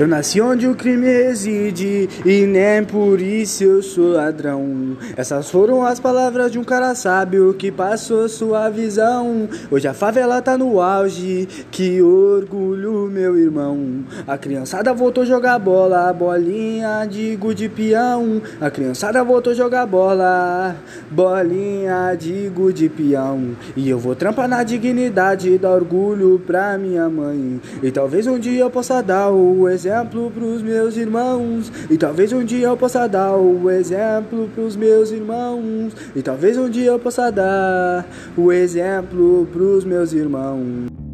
Eu nasci onde o crime reside e nem por isso eu sou ladrão. Essas foram as palavras de um cara sábio que passou sua visão. Hoje a favela tá no auge, que orgulho, meu irmão. A criançada voltou jogar bola, bolinha de gude peão. A criançada voltou jogar bola, bolinha de gude peão. E eu vou trampar na dignidade, dar orgulho pra minha mãe. E talvez um dia eu possa dar o exemplo exemplo pros meus irmãos. E talvez um dia eu possa dar o exemplo pros meus irmãos. E talvez um dia eu possa dar o exemplo pros meus irmãos.